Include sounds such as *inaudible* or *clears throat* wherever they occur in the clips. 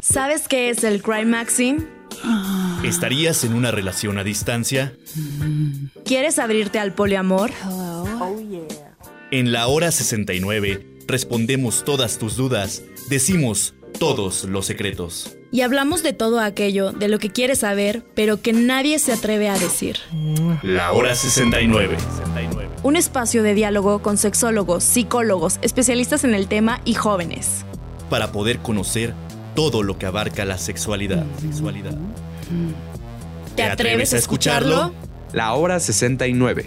¿Sabes qué es el crime maxing? ¿Estarías en una relación a distancia? ¿Quieres abrirte al poliamor? En la hora 69 respondemos todas tus dudas, decimos todos los secretos. Y hablamos de todo aquello de lo que quieres saber, pero que nadie se atreve a decir. La hora 69. Un espacio de diálogo con sexólogos, psicólogos, especialistas en el tema y jóvenes. Para poder conocer todo lo que abarca la sexualidad. sexualidad. ¿Te atreves a escucharlo? La hora 69.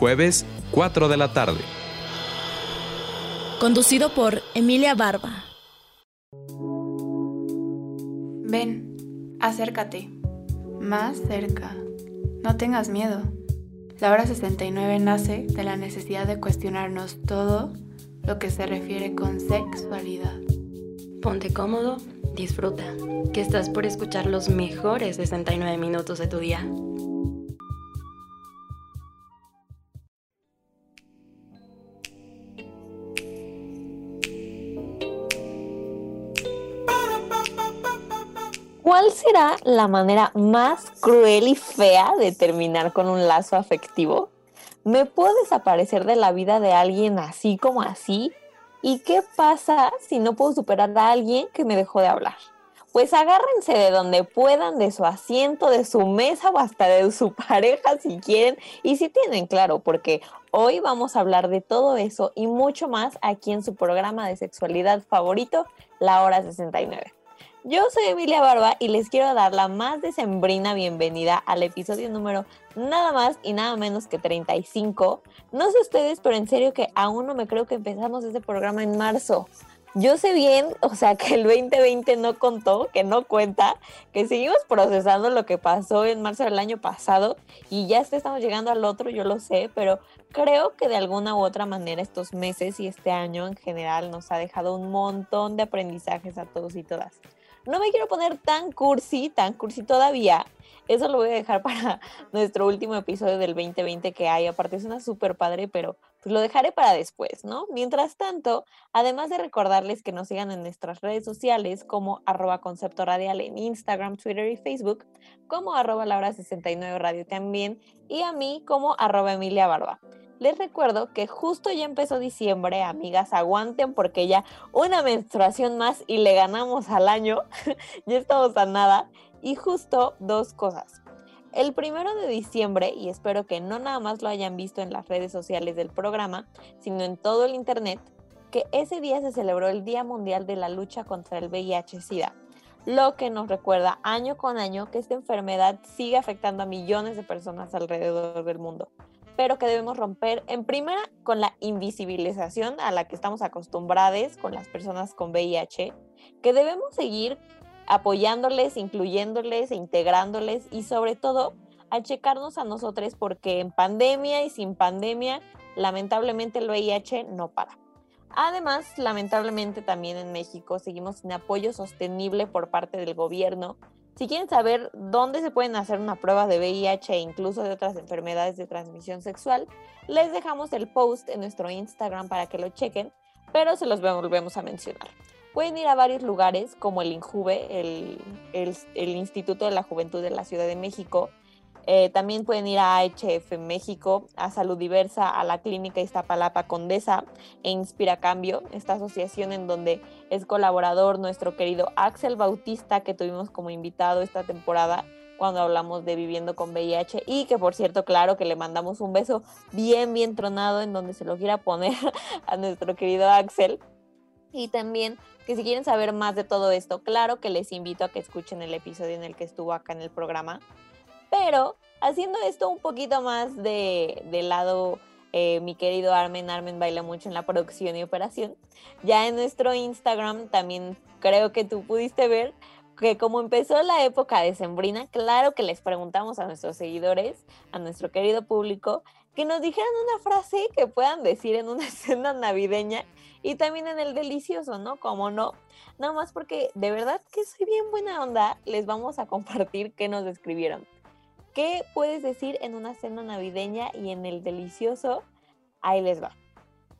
Jueves, 4 de la tarde. Conducido por Emilia Barba. Ven, acércate. Más cerca. No tengas miedo. La hora 69 nace de la necesidad de cuestionarnos todo lo que se refiere con sexualidad. Ponte cómodo, disfruta, que estás por escuchar los mejores 69 minutos de tu día. ¿Cuál será la manera más cruel y fea de terminar con un lazo afectivo? ¿Me puedo desaparecer de la vida de alguien así como así? ¿Y qué pasa si no puedo superar a alguien que me dejó de hablar? Pues agárrense de donde puedan, de su asiento, de su mesa o hasta de su *laughs* pareja si quieren y si tienen claro, porque hoy vamos a hablar de todo eso y mucho más aquí en su programa de sexualidad favorito, La Hora 69. Yo soy Emilia Barba y les quiero dar la más decembrina bienvenida al episodio número nada más y nada menos que 35. No sé ustedes, pero en serio que aún no me creo que empezamos este programa en marzo. Yo sé bien, o sea, que el 2020 no contó, que no cuenta, que seguimos procesando lo que pasó en marzo del año pasado y ya estamos llegando al otro, yo lo sé, pero creo que de alguna u otra manera estos meses y este año en general nos ha dejado un montón de aprendizajes a todos y todas. No me quiero poner tan cursi, tan cursi todavía. Eso lo voy a dejar *laughs* para nuestro último episodio del 2020 que hay. Aparte es una súper padre, pero pues lo dejaré para después, ¿no? Mientras tanto, además de recordarles que nos sigan en nuestras redes sociales como arroba concepto radial en Instagram, Twitter y Facebook, como arroba la hora 69 radio también, y a mí como arroba Emilia Barba. Les recuerdo que justo ya empezó diciembre, amigas, aguanten porque ya una menstruación más y le ganamos al año, *laughs* ya estamos a nada. Y justo dos cosas. El primero de diciembre, y espero que no nada más lo hayan visto en las redes sociales del programa, sino en todo el internet, que ese día se celebró el Día Mundial de la Lucha contra el VIH-Sida, lo que nos recuerda año con año que esta enfermedad sigue afectando a millones de personas alrededor del mundo pero que debemos romper en primera con la invisibilización a la que estamos acostumbrados con las personas con VIH, que debemos seguir apoyándoles, incluyéndoles, e integrándoles y sobre todo a checarnos a nosotros porque en pandemia y sin pandemia, lamentablemente el VIH no para. Además, lamentablemente también en México seguimos sin apoyo sostenible por parte del gobierno si quieren saber dónde se pueden hacer una prueba de VIH e incluso de otras enfermedades de transmisión sexual, les dejamos el post en nuestro Instagram para que lo chequen, pero se los volvemos a mencionar. Pueden ir a varios lugares como el INJUVE, el, el Instituto de la Juventud de la Ciudad de México, eh, también pueden ir a HF México, a Salud Diversa, a la Clínica Iztapalapa Condesa e Inspira Cambio, esta asociación en donde es colaborador nuestro querido Axel Bautista, que tuvimos como invitado esta temporada cuando hablamos de viviendo con VIH y que por cierto, claro que le mandamos un beso bien, bien tronado en donde se lo quiera poner *laughs* a nuestro querido Axel. Y también que si quieren saber más de todo esto, claro que les invito a que escuchen el episodio en el que estuvo acá en el programa pero haciendo esto un poquito más de, lado, eh, mi querido Armen, Armen baila mucho en la producción y operación. Ya en nuestro Instagram también creo que tú pudiste ver que como empezó la época de Sembrina, claro que les preguntamos a nuestros seguidores, a nuestro querido público, que nos dijeran una frase que puedan decir en una *laughs* escena navideña y también en el delicioso, ¿no? Como no. Nada más porque de verdad que soy bien buena onda, les vamos a compartir qué nos escribieron. ¿Qué puedes decir en una cena navideña y en el delicioso? Ahí les va.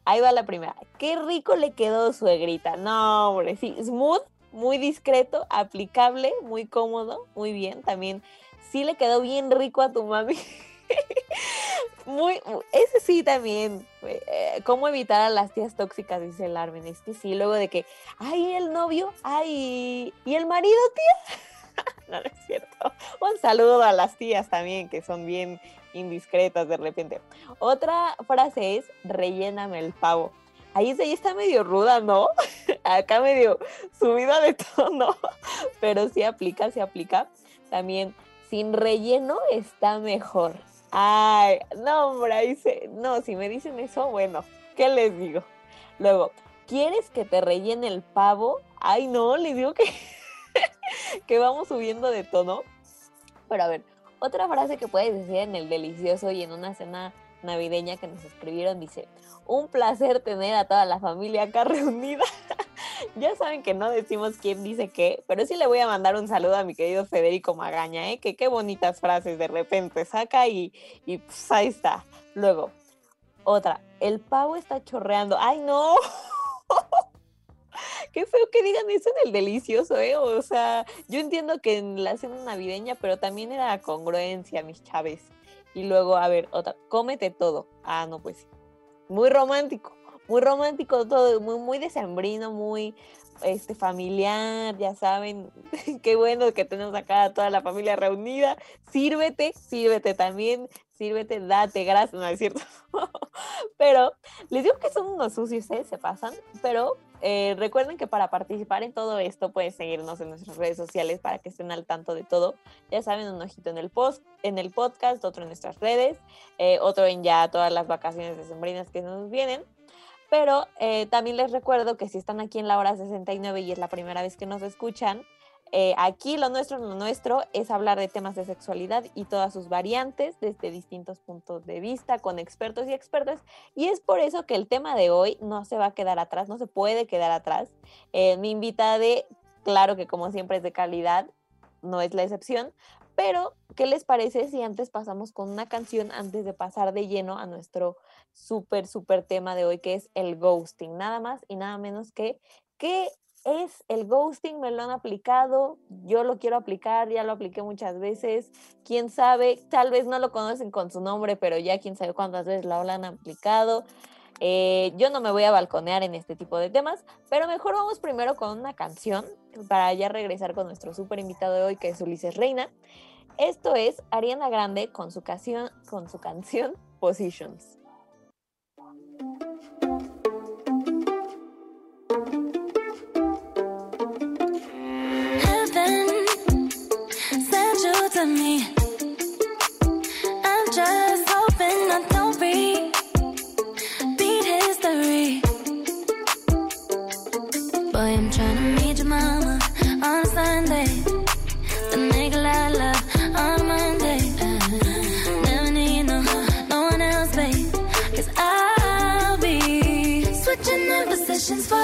Ahí va la primera. Qué rico le quedó suegrita. No, hombre, sí, smooth, muy discreto, aplicable, muy cómodo, muy bien. También sí le quedó bien rico a tu mami. *laughs* muy, ese sí también. Eh, ¿Cómo evitar a las tías tóxicas? Dice el Armin. Es que sí, luego de que, ay, el novio, ay, ¿y el marido, tía? *laughs* no, no es cierto. Un saludo a las tías también, que son bien indiscretas de repente. Otra frase es, relléname el pavo. Ahí está medio ruda, ¿no? *laughs* Acá medio subida de tono, *laughs* pero sí aplica, sí aplica. También, sin relleno está mejor. Ay, no, hombre, no, si me dicen eso, bueno, ¿qué les digo? Luego, ¿quieres que te rellene el pavo? Ay, no, les digo que, *laughs* que vamos subiendo de tono. Pero a ver, otra frase que puedes decir en el delicioso y en una cena navideña que nos escribieron dice, un placer tener a toda la familia acá reunida. *laughs* ya saben que no decimos quién dice qué, pero sí le voy a mandar un saludo a mi querido Federico Magaña, ¿eh? que qué bonitas frases de repente saca y, y pues ahí está. Luego, otra, el pavo está chorreando. ¡Ay, no! *laughs* Qué feo que digan eso en el delicioso, ¿eh? O sea, yo entiendo que en la cena navideña, pero también era congruencia, mis chaves. Y luego, a ver, otra, cómete todo. Ah, no, pues sí. Muy romántico, muy romántico todo, muy, muy decembrino, muy este, familiar, ya saben, *laughs* qué bueno que tenemos acá a toda la familia reunida. Sírvete, sírvete también, sírvete, date, gracias, no es cierto. *laughs* pero les digo que son unos sucios, ¿eh? se pasan, pero eh, recuerden que para participar en todo esto pueden seguirnos en nuestras redes sociales para que estén al tanto de todo. Ya saben, un ojito en el post, en el podcast, otro en nuestras redes, eh, otro en ya todas las vacaciones decembrinas que nos vienen. Pero eh, también les recuerdo que si están aquí en la hora 69 y es la primera vez que nos escuchan, eh, aquí lo nuestro, lo nuestro es hablar de temas de sexualidad y todas sus variantes desde distintos puntos de vista, con expertos y expertas. Y es por eso que el tema de hoy no se va a quedar atrás, no se puede quedar atrás. Eh, mi invitada de, claro que como siempre es de calidad, no es la excepción, pero, ¿qué les parece si antes pasamos con una canción antes de pasar de lleno a nuestro súper, súper tema de hoy, que es el ghosting? Nada más y nada menos que, ¿qué es el ghosting, me lo han aplicado, yo lo quiero aplicar, ya lo apliqué muchas veces, quién sabe, tal vez no lo conocen con su nombre, pero ya quién sabe cuántas veces lo han aplicado. Eh, yo no me voy a balconear en este tipo de temas, pero mejor vamos primero con una canción para ya regresar con nuestro súper invitado de hoy, que es Ulises Reina. Esto es Ariana Grande con su, canción, Positions. The positions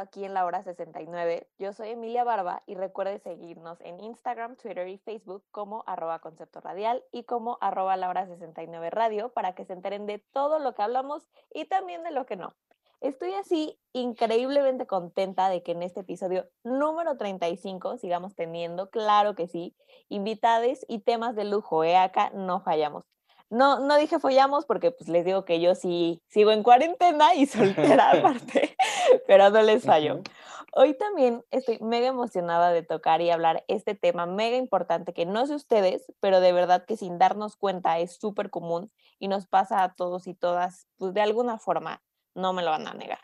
aquí en la hora 69. Yo soy Emilia Barba y recuerde seguirnos en Instagram, Twitter y Facebook como arroba concepto radial y como arroba la hora 69 radio para que se enteren de todo lo que hablamos y también de lo que no. Estoy así increíblemente contenta de que en este episodio número 35 sigamos teniendo, claro que sí, invitades y temas de lujo, ¿eh? Acá no fallamos. No, no dije follamos porque pues les digo que yo sí sigo en cuarentena y *laughs* soltera *laughs* aparte, pero no les fallo. Hoy también estoy mega emocionada de tocar y hablar este tema mega importante que no sé ustedes, pero de verdad que sin darnos cuenta es súper común y nos pasa a todos y todas, pues de alguna forma, no me lo van a negar.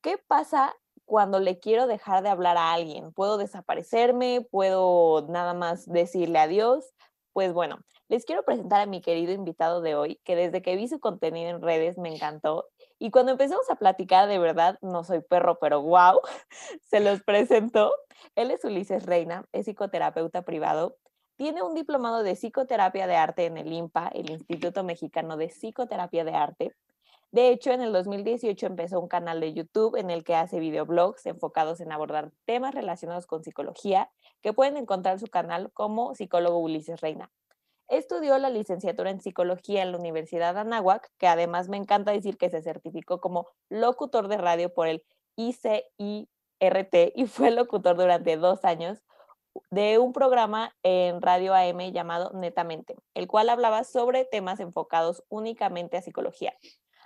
¿Qué pasa cuando le quiero dejar de hablar a alguien? ¿Puedo desaparecerme? ¿Puedo nada más decirle adiós? Pues bueno, les quiero presentar a mi querido invitado de hoy, que desde que vi su contenido en redes me encantó. Y cuando empezamos a platicar, de verdad, no soy perro, pero wow, *laughs* se los presento. Él es Ulises Reina, es psicoterapeuta privado. Tiene un diplomado de psicoterapia de arte en el IMPA, el Instituto Mexicano de Psicoterapia de Arte. De hecho, en el 2018 empezó un canal de YouTube en el que hace videoblogs enfocados en abordar temas relacionados con psicología, que pueden encontrar en su canal como psicólogo Ulises Reina. Estudió la licenciatura en psicología en la Universidad de Anáhuac, que además me encanta decir que se certificó como locutor de radio por el ICIRT y fue locutor durante dos años de un programa en Radio AM llamado Netamente, el cual hablaba sobre temas enfocados únicamente a psicología.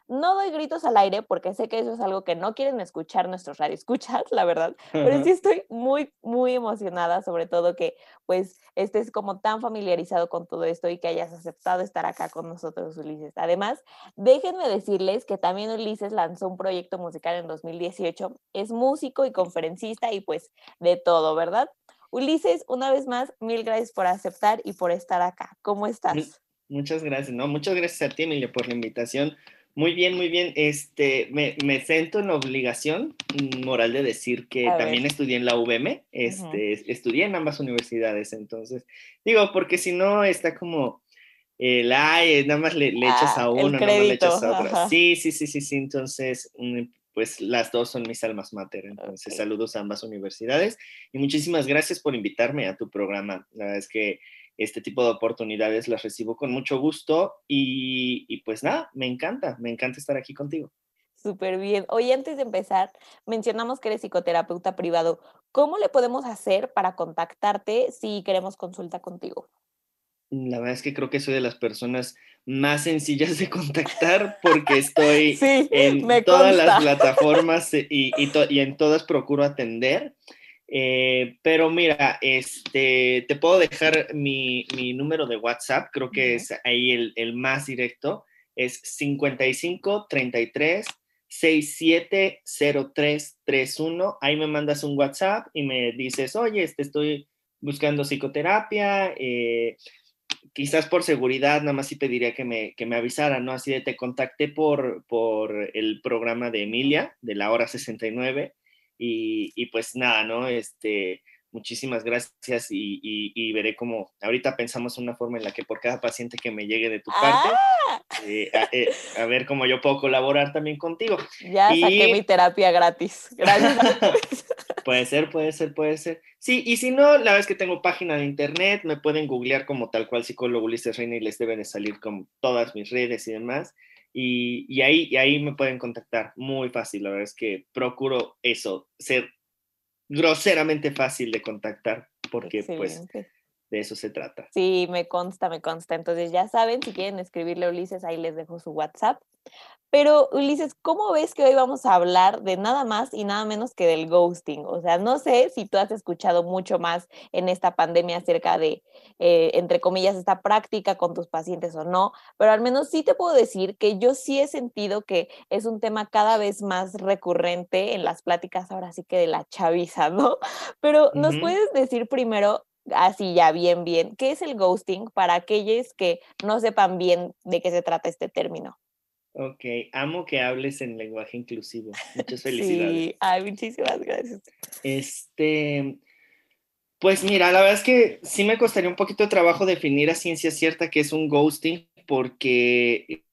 No doy gritos al aire porque sé que eso es algo que no quieren escuchar nuestros radioescuchas, *laughs* la verdad, pero sí estoy muy, muy emocionada, sobre todo que pues estés como tan familiarizado con todo esto y que hayas aceptado estar acá con nosotros, Ulises. Además, déjenme decirles que también Ulises lanzó un proyecto musical en 2018, es músico y conferencista y pues de todo, ¿verdad? Ulises, una vez más, mil gracias por aceptar y por estar acá. ¿Cómo estás? Muchas gracias, ¿no? Muchas gracias a ti, Emilia, por la invitación. Muy bien, muy bien. Este, me, me siento en obligación moral de decir que también estudié en la UVM, este, estudié en ambas universidades, entonces, digo, porque si no está como el ay, nada más le, echas a ah, uno, nada más le echas a otro. Sí, sí, sí, sí, sí, entonces, mm, pues las dos son mis almas mater, entonces saludos a ambas universidades y muchísimas gracias por invitarme a tu programa. La verdad es que este tipo de oportunidades las recibo con mucho gusto y, pues nada, me encanta, me encanta estar aquí contigo. Súper bien. Hoy antes de empezar, mencionamos que eres psicoterapeuta privado. ¿Cómo le podemos hacer para contactarte si queremos consulta contigo? La verdad es que creo que soy de las personas más sencillas de contactar porque estoy *laughs* en todas las plataformas *laughs* y, y, en todas procuro atender. Eh, pero mira, este, te puedo dejar mi, número de WhatsApp, creo que es ahí el, más directo, es 55 33 67 03 31. Ahí me mandas un WhatsApp y me dices, oye, este, estoy buscando psicoterapia. Eh, quizás por seguridad, nada más sí pediría que me, que me avisaran, ¿no? Así de te contacté por, por el programa de Emilia, de la hora 69 y, pues nada, ¿no? Este, muchísimas gracias y, veré cómo ahorita pensamos una forma en la que por cada paciente que me llegue de tu parte, ¡Ah! eh, eh, a, ver cómo yo puedo colaborar también contigo. Ya saqué mi terapia gratis. Gracias. *laughs* puede ser, puede ser, puede ser. Sí, y si no, la es que tengo página de internet, me pueden googlear como tal cual psicólogo Ulises Reina y les deben de salir con todas mis redes y demás. Y, ahí, y ahí me pueden contactar muy fácil. La verdad es que procuro eso, ser groseramente fácil de contactar, porque pues de eso se trata. Sí, me consta, me consta. Entonces ya saben, si quieren escribirle a Ulises, ahí les dejo su WhatsApp. Pero Ulises, ¿cómo ves que hoy vamos a hablar de nada más y nada menos que del ghosting? O sea, no sé si tú has escuchado mucho más en esta pandemia acerca de, eh, entre comillas, esta práctica con tus pacientes o no, pero al menos sí te puedo decir que yo sí he sentido que es un tema cada vez más recurrente en las pláticas ahora sí que de la chaviza, ¿no? *laughs* Pero nos puedes decir primero así ya bien, bien, ¿qué es el ghosting para aquellos que no sepan bien de qué se trata este término? Ok, amo que hables en lenguaje inclusivo. Muchas felicidades. Sí, ay, muchísimas gracias. Este, pues mira, la verdad es que sí me costaría un poquito de trabajo definir a ciencia cierta qué es un ghosting, porque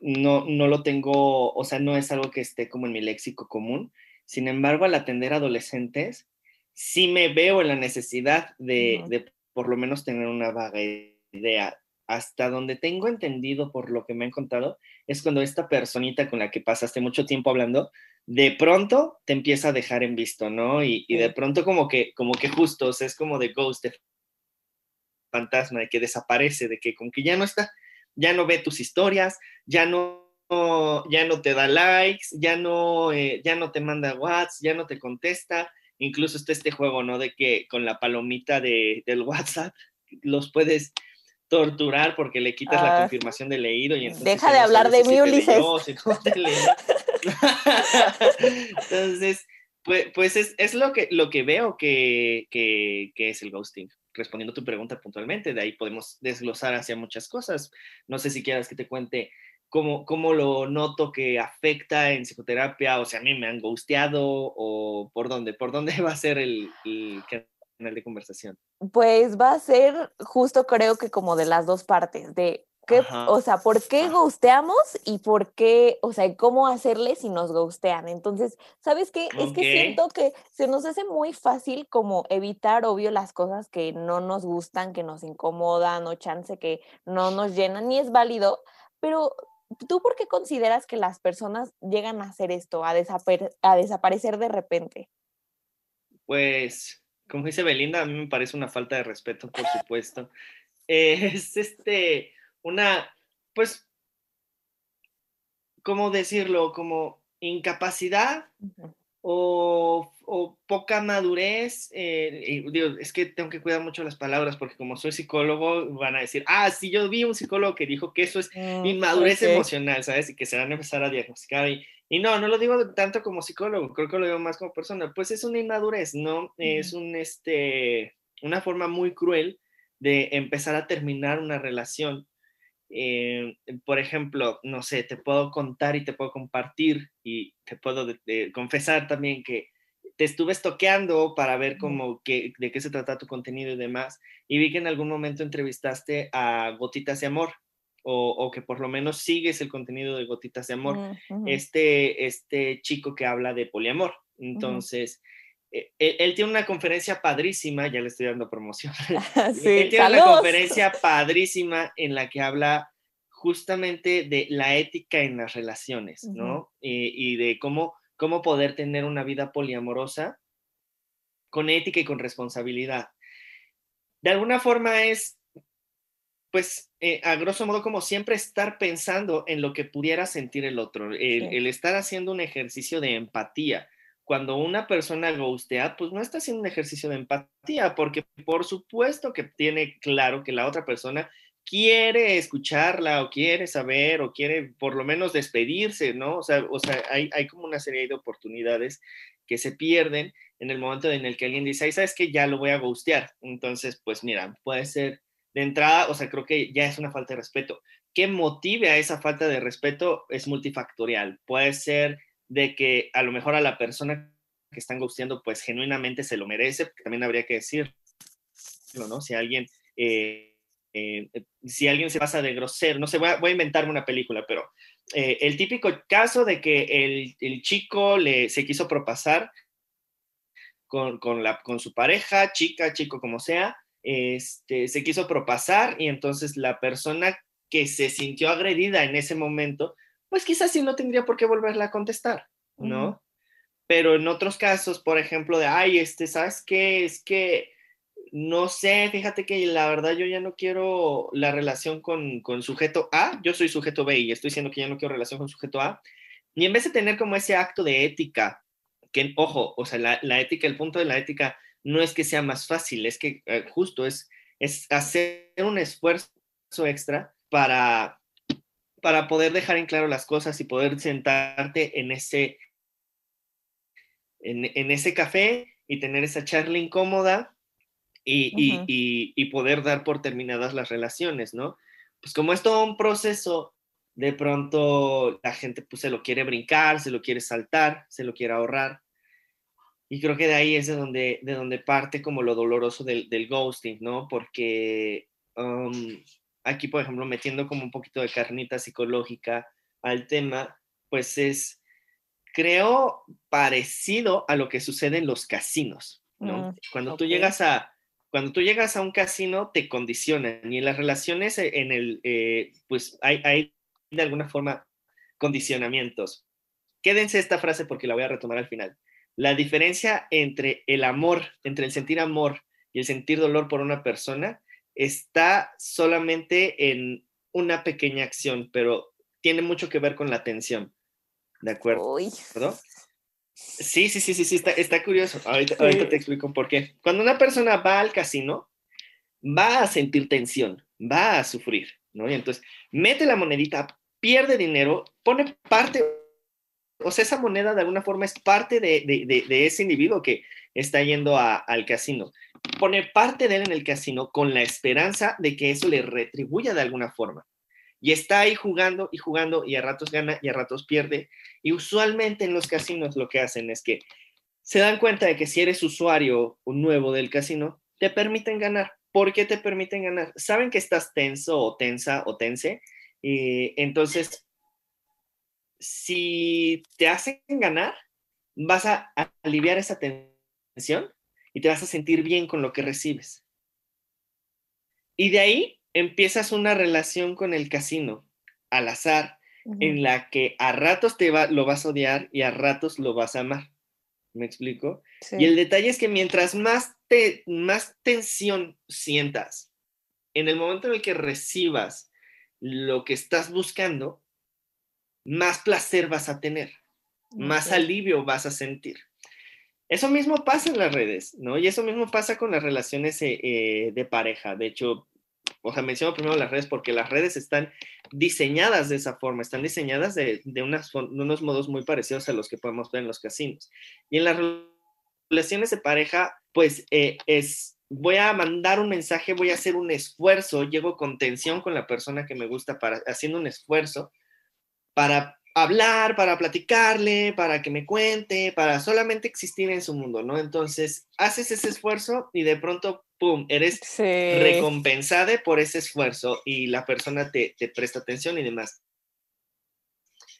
no, no lo tengo, o sea, no es algo que esté como en mi léxico común. Sin embargo, al atender adolescentes, sí me veo en la necesidad de, de por lo menos tener una vaga idea. Hasta donde tengo entendido por lo que me han contado, es cuando esta personita con la que pasaste mucho tiempo hablando, de pronto te empieza a dejar en visto, ¿no? Y, y de pronto como que, como que justo, o sea, es como de ghost, de fantasma, de que desaparece, de que con que ya no está, ya no ve tus historias, ya no, ya no te da likes, ya no, eh, ya no te manda WhatsApp, ya no te contesta. Incluso está este juego, ¿no? De que con la palomita de, del WhatsApp los puedes torturar porque le quitas la ah. confirmación de leído y deja de hablar de mí, Ulises. *laughs* entonces, pues, pues es, es, lo, que, lo que veo que, que, que es el ghosting respondiendo tu pregunta puntualmente, de ahí podemos desglosar hacia muchas cosas. No sé si quieras que te cuente cómo, cómo lo noto que afecta en psicoterapia, o sea, a mí me han gusteado o por dónde, por dónde *laughs* va a ser el, el canal de conversación. Pues va a ser justo creo que como de las dos partes, de o sea, ¿por qué gusteamos y por qué, o sea, cómo hacerle si nos gustean? Entonces, ¿sabes qué? Es que siento que se nos hace muy fácil como evitar, obvio, las cosas que no nos gustan, que nos incomodan o chance que no nos llenan y es válido, pero ¿tú por qué consideras que las personas llegan a hacer esto, a, a desaparecer de repente? Pues, como dice Belinda, a mí me parece una falta de respeto, por supuesto. *laughs* es este una, pues, ¿cómo decirlo? Como incapacidad o, poca madurez. Eh, es que tengo que cuidar mucho las palabras porque como soy psicólogo van a decir, ah, sí, yo vi un psicólogo que dijo que eso es mm, inmadurez emocional, ¿sabes? Y que se van a empezar a diagnosticar. Y, y, no, no lo digo tanto como psicólogo, creo que lo digo más como persona. Pues es una inmadurez, ¿no? Es un, este, una forma muy cruel de empezar a terminar una relación eh, por ejemplo, no sé, te puedo contar y te puedo compartir y te puedo confesar también que te estuve estoqueando para ver cómo, qué, de qué se trata tu contenido y demás, y vi que en algún momento entrevistaste a Gotitas de Amor, o, que por lo menos sigues el contenido de Gotitas de Amor, este, este chico que habla de poliamor. Entonces, eh, él, tiene una conferencia padrísima, ya le estoy dando promoción. *laughs* *laughs* él tiene una conferencia padrísima en la que habla justamente de la ética en las relaciones, ¿no? y de cómo, cómo poder tener una vida poliamorosa con ética y con responsabilidad. De alguna forma es, pues, eh, a grosso modo, como siempre estar pensando en lo que pudiera sentir el otro, el estar haciendo un ejercicio de empatía cuando una persona ghostea, pues no está haciendo un ejercicio de empatía, porque por supuesto que tiene claro que la otra persona quiere escucharla o quiere saber o quiere por lo menos despedirse, ¿no? O sea, o sea hay, hay como una serie de oportunidades que se pierden en el momento en el que alguien dice, ay, sabes que ya lo voy a ghostear. Entonces, pues mira, puede ser de entrada, o sea, creo que ya es una falta de respeto. ¿Qué motive a esa falta de respeto? Es multifactorial. Puede ser de que a lo mejor a la persona que están gusteando, pues genuinamente se lo merece, también habría que decirlo, ¿no? Si alguien, eh, eh, si alguien se pasa de grosero, no sé, voy a, voy inventarme una película, pero eh, el típico caso de que el, chico le, se quiso propasar con, la, con su pareja, chica, chico, como sea, este, se quiso propasar y entonces la persona que se sintió agredida en ese momento, pues quizás sí no tendría por qué volverla a contestar, ¿no? Pero en otros casos, por ejemplo, de, ay, este, ¿sabes qué? Es que, no sé, fíjate que la verdad yo ya no quiero la relación con, con sujeto A, yo soy sujeto B y estoy diciendo que ya no quiero relación con sujeto A, y en vez de tener como ese acto de ética, que, ojo, o sea, la, la ética, el punto de la ética no es que sea más fácil, es que eh, justo es, es hacer un esfuerzo extra para, para poder dejar en claro las cosas y poder sentarte en ese, en, ese café y tener esa charla incómoda y, poder dar por terminadas las relaciones, ¿no? Pues como es todo un proceso, de pronto la gente pues se lo quiere brincar, se lo quiere saltar, se lo quiere ahorrar. Y creo que de ahí es de donde, de donde parte como lo doloroso del, ghosting, ¿no? Porque um, aquí, por ejemplo, metiendo como un poquito de carnita psicológica, al tema, pues es, creo, parecido a lo que sucede en los casinos, ¿no? Mm, cuando tú llegas a, cuando tú llegas a un casino, te condicionan y en las relaciones, eh, en el, eh, pues hay, hay de alguna forma condicionamientos. Quédense esta frase porque la voy a retomar al final. La diferencia entre el amor, entre el sentir amor y el sentir dolor por una persona está solamente en una pequeña acción, pero tiene mucho que ver con la atención. ¿De acuerdo? Sí, sí, sí, sí, sí, está, curioso. Ahorita, te explico por qué. Cuando una persona va al casino, va a sentir tensión, va a sufrir, ¿no? Y entonces mete la monedita, pierde dinero, pone parte, o sea, esa moneda de alguna forma es parte de, ese individuo que está yendo al casino. Pone parte de él en el casino con la esperanza de que eso le retribuya de alguna forma. Y está ahí jugando y jugando y a ratos gana y a ratos pierde. Y usualmente en los casinos lo que hacen es que se dan cuenta de que si eres usuario nuevo del casino, te permiten ganar. ¿Por qué te permiten ganar? Saben que estás tenso o tensa o tense. Y entonces si te hacen ganar, vas a aliviar esa tensión y te vas a sentir bien con lo que recibes. Y de ahí empiezas una relación con el casino al azar, en la que a ratos te va, lo vas a odiar y a ratos lo vas a amar. ¿Me explico? Y el detalle es que mientras más, te, más tensión sientas, en el momento en el que recibas lo que estás buscando, más placer vas a tener, más alivio vas a sentir. Eso mismo pasa en las redes, ¿no? Y eso mismo pasa con las relaciones eh, eh, de pareja. De hecho, o sea, menciono primero las redes porque las redes están diseñadas de esa forma, están diseñadas de, unos modos muy parecidos a los que podemos ver en los casinos. Y en las relaciones de pareja, pues eh, es, voy a mandar un mensaje, voy a hacer un esfuerzo, llego con tensión con la persona que me gusta para haciendo un esfuerzo para hablar, para platicarle, para que me cuente, para solamente existir en su mundo, ¿no? Entonces, haces ese esfuerzo y de pronto, ¡pum!, eres recompensada por ese esfuerzo y la persona te, te presta atención y demás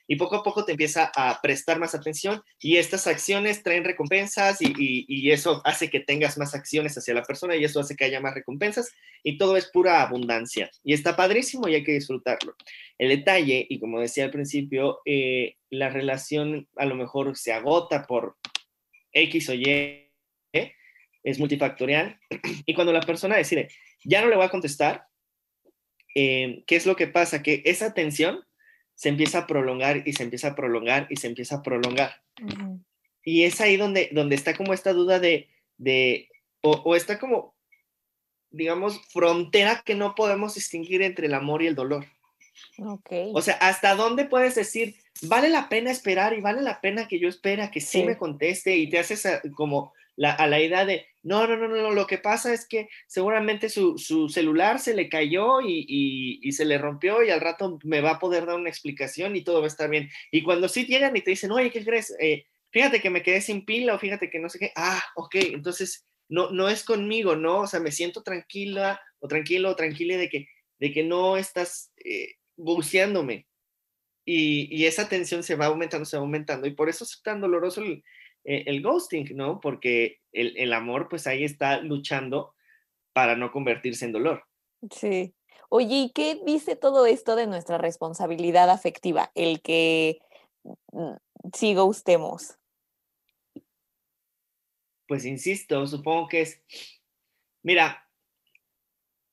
y poco a poco te empieza a prestar más atención y estas acciones traen recompensas y, eso hace que tengas más acciones hacia la persona y eso hace que haya más recompensas y todo es pura abundancia y está padrísimo y hay que disfrutarlo. El detalle, y como decía al principio, eh, la relación a lo mejor se agota por X o Y, es multifactorial y cuando la persona decide, ya no le voy a contestar, eh, ¿qué es lo que pasa? Que esa tensión se empieza a prolongar y se empieza a prolongar y se empieza a prolongar. Y es ahí donde, donde está como esta duda de, de o, está como, digamos, frontera que no podemos distinguir entre el amor y el dolor. Okay. O sea, ¿hasta dónde puedes decir, vale la pena esperar y vale la pena que yo espera que sí, me conteste y te haces como a la idea de, no, no, no, no, lo que pasa es que seguramente su, celular se le cayó y, se le rompió y al rato me va a poder dar una explicación y todo va a estar bien. Y cuando sí llegan y te dicen, oye, ¿qué crees? Eh, fíjate que me quedé sin pila o fíjate que no sé qué, ah, ok, entonces no, no es conmigo, ¿no? O sea, me siento tranquila o tranquilo o tranquila de que, de que no estás eh, buceándome. Y, y, esa tensión se va aumentando, se va aumentando. Y por eso es tan doloroso el, eh, el ghosting, ¿no? Porque el, amor, pues ahí está luchando para no convertirse en dolor. Sí. Oye, ¿y qué dice todo esto de nuestra responsabilidad afectiva? El que mm, sí gustemos. Pues insisto, supongo que es. Mira,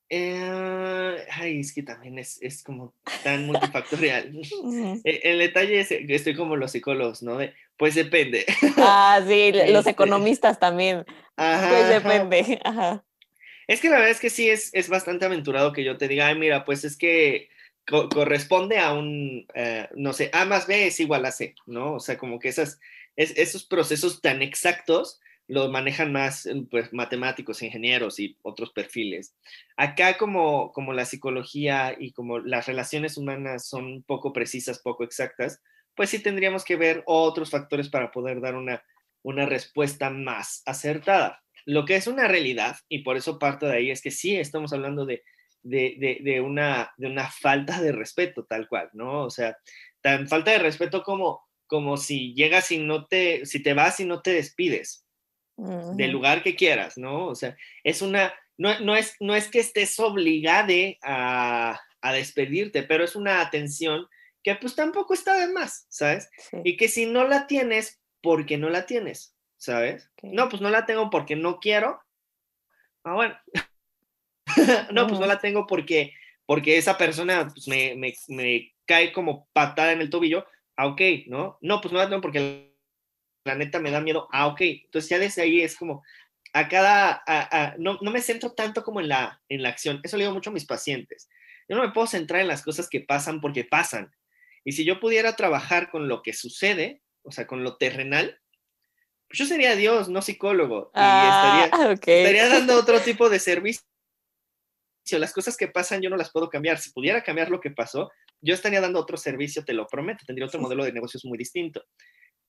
eh, ay, es que también es, como tan *laughs* multifactorial. E, el, detalle es que estoy como los psicólogos, ¿no? Pues depende. Ah, sí, *laughs* los este economistas también. pues depende. Es que la verdad es que sí es, es bastante aventurado que yo te diga, ay, mira, pues es que corresponde a un, eh, no sé, A más B es igual a C, ¿no? O sea, como que esas, esos procesos tan exactos lo manejan más eh, pues, matemáticos, ingenieros y otros perfiles. Acá como, como la psicología y como las relaciones humanas son poco precisas, poco exactas, pues sí tendríamos que ver otros factores para poder dar una, una respuesta más acertada. Lo que es una realidad, y por eso parto de ahí, es que sí estamos hablando de, de, de, una, de una falta de respeto tal cual, ¿no? O sea, tan falta de respeto como, como si llegas y no te, si te vas y no te despides del lugar que quieras, ¿no? O sea, es una, no, no, es, no es que estés obligada a, a despedirte, pero es una atención que pues tampoco está de más, ¿sabes? Y que si no la tienes, porque no la tienes, ¿sabes? No, pues no la tengo porque no quiero. Ah, bueno. *laughs* no, pues no la tengo porque, porque esa persona pues, me, me, me, cae como patada en el tobillo. Ah, ok, ¿no? No, pues no la tengo porque la neta me da miedo. Ah, ok. Entonces ya desde ahí es como, a cada, no, no, me centro tanto como en la, en la acción. Eso le digo mucho a mis pacientes. Yo no me puedo centrar en las cosas que pasan porque pasan. Y si yo pudiera trabajar con lo que sucede, o sea, con lo terrenal, pues yo sería Dios, no psicólogo. Y estaría, ah, estaría *laughs* dando otro tipo de servicio. Las cosas que pasan yo no las puedo cambiar. Si pudiera cambiar lo que pasó, yo estaría dando otro servicio, te lo prometo, tendría otro modelo de negocios muy distinto.